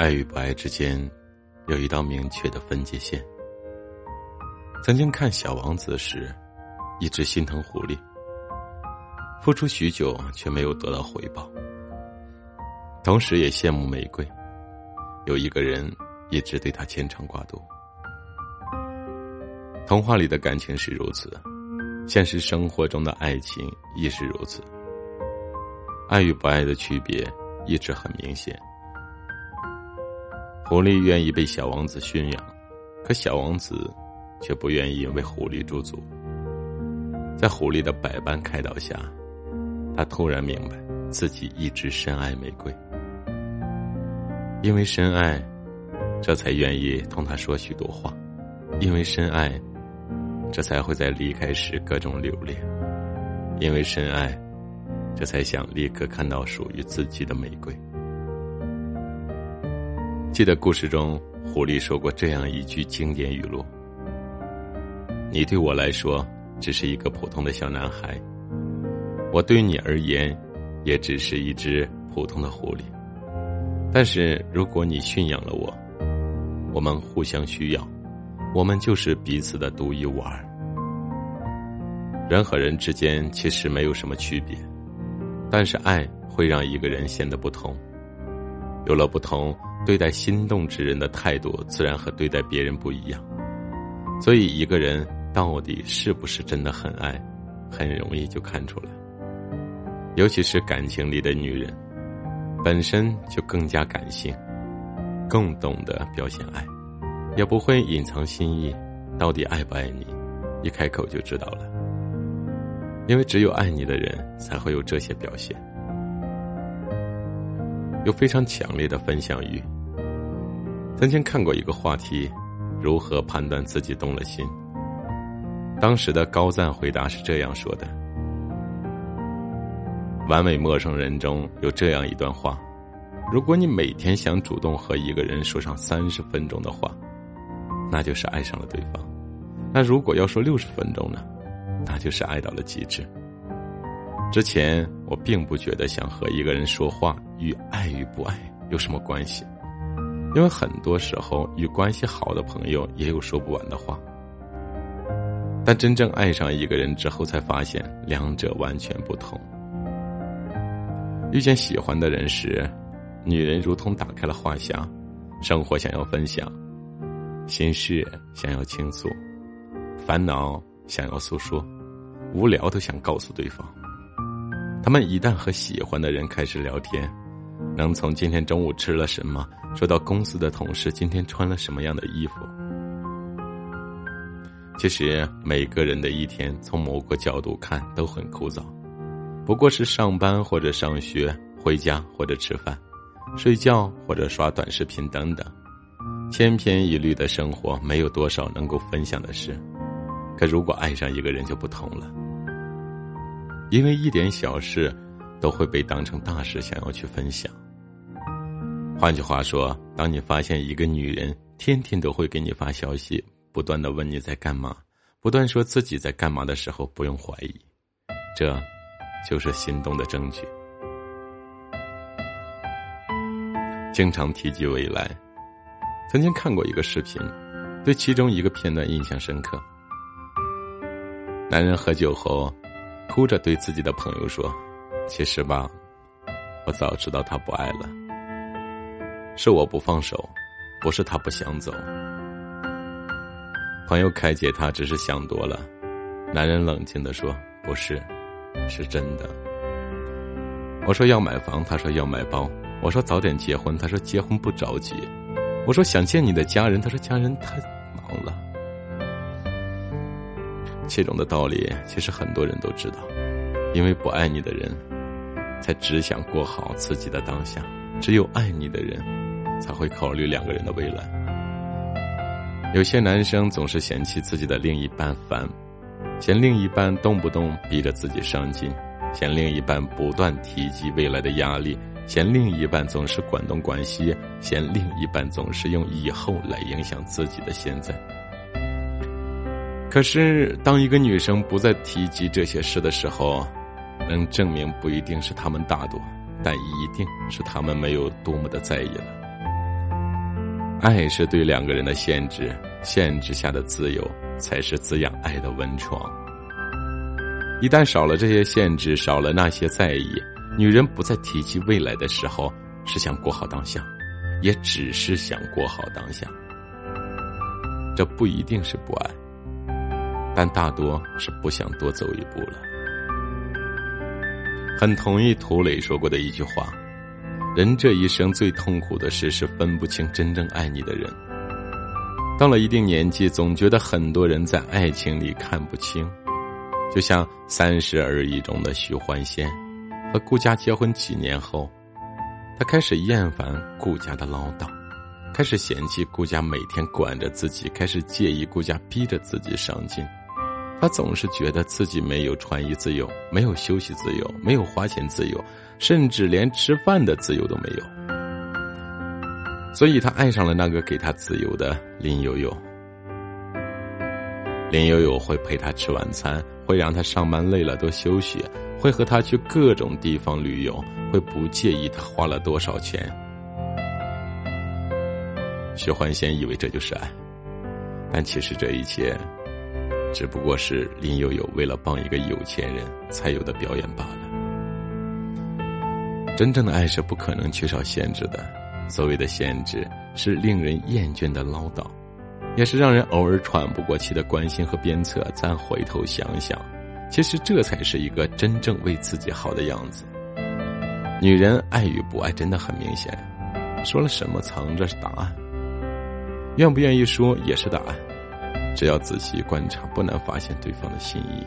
爱与不爱之间，有一道明确的分界线。曾经看《小王子》时，一直心疼狐狸，付出许久却没有得到回报，同时也羡慕玫瑰，有一个人一直对他牵肠挂肚。童话里的感情是如此，现实生活中的爱情亦是如此。爱与不爱的区别一直很明显。狐狸愿意被小王子驯养，可小王子却不愿意为狐狸驻足。在狐狸的百般开导下，他突然明白自己一直深爱玫瑰，因为深爱，这才愿意同他说许多话；因为深爱，这才会在离开时各种留恋；因为深爱，这才想立刻看到属于自己的玫瑰。记得故事中，狐狸说过这样一句经典语录：“你对我来说只是一个普通的小男孩，我对你而言，也只是一只普通的狐狸。但是如果你驯养了我，我们互相需要，我们就是彼此的独一无二。人和人之间其实没有什么区别，但是爱会让一个人显得不同，有了不同。”对待心动之人的态度，自然和对待别人不一样。所以，一个人到底是不是真的很爱，很容易就看出来。尤其是感情里的女人，本身就更加感性，更懂得表现爱，也不会隐藏心意。到底爱不爱你，一开口就知道了。因为只有爱你的人，才会有这些表现。有非常强烈的分享欲。曾经看过一个话题：如何判断自己动了心？当时的高赞回答是这样说的：“完美陌生人中有这样一段话，如果你每天想主动和一个人说上三十分钟的话，那就是爱上了对方；那如果要说六十分钟呢，那就是爱到了极致。”之前我并不觉得想和一个人说话与爱与不爱有什么关系，因为很多时候与关系好的朋友也有说不完的话。但真正爱上一个人之后，才发现两者完全不同。遇见喜欢的人时，女人如同打开了话匣，生活想要分享，心事想要倾诉，烦恼想要诉说，无聊都想告诉对方。他们一旦和喜欢的人开始聊天，能从今天中午吃了什么说到公司的同事今天穿了什么样的衣服。其实每个人的一天从某个角度看都很枯燥，不过是上班或者上学、回家或者吃饭、睡觉或者刷短视频等等，千篇一律的生活，没有多少能够分享的事。可如果爱上一个人就不同了。因为一点小事，都会被当成大事，想要去分享。换句话说，当你发现一个女人天天都会给你发消息，不断的问你在干嘛，不断说自己在干嘛的时候，不用怀疑，这，就是心动的证据。经常提及未来，曾经看过一个视频，对其中一个片段印象深刻。男人喝酒后。哭着对自己的朋友说：“其实吧，我早知道他不爱了，是我不放手，不是他不想走。”朋友开解他，只是想多了。男人冷静的说：“不是，是真的。”我说要买房，他说要买包；我说早点结婚，他说结婚不着急；我说想见你的家人，他说家人太忙了。其中的道理，其实很多人都知道，因为不爱你的人，才只想过好自己的当下；只有爱你的人，才会考虑两个人的未来。有些男生总是嫌弃自己的另一半烦，嫌另一半动不动逼着自己上进，嫌另一半不断提及未来的压力，嫌另一半总是管东管西，嫌另一半总是用以后来影响自己的现在。可是，当一个女生不再提及这些事的时候，能证明不一定是他们大度，但一定是他们没有多么的在意了。爱是对两个人的限制，限制下的自由才是滋养爱的温床。一旦少了这些限制，少了那些在意，女人不再提及未来的时候，是想过好当下，也只是想过好当下。这不一定是不爱，但大多是不想多走一步了。很同意涂磊说过的一句话。人这一生最痛苦的事是分不清真正爱你的人。到了一定年纪，总觉得很多人在爱情里看不清。就像《三十而已》中的徐欢仙，和顾家结婚几年后，他开始厌烦顾家的唠叨，开始嫌弃顾家每天管着自己，开始介意顾家逼着自己上进。他总是觉得自己没有穿衣自由，没有休息自由，没有花钱自由，甚至连吃饭的自由都没有。所以他爱上了那个给他自由的林悠悠。林悠悠会陪他吃晚餐，会让他上班累了多休息，会和他去各种地方旅游，会不介意他花了多少钱。徐欢仙以为这就是爱，但其实这一切。只不过是林悠悠为了帮一个有钱人才有的表演罢了。真正的爱是不可能缺少限制的，所谓的限制是令人厌倦的唠叨，也是让人偶尔喘不过气的关心和鞭策。再回头想想，其实这才是一个真正为自己好的样子。女人爱与不爱真的很明显，说了什么藏着答案，愿不愿意说也是答案。只要仔细观察，不难发现对方的心意。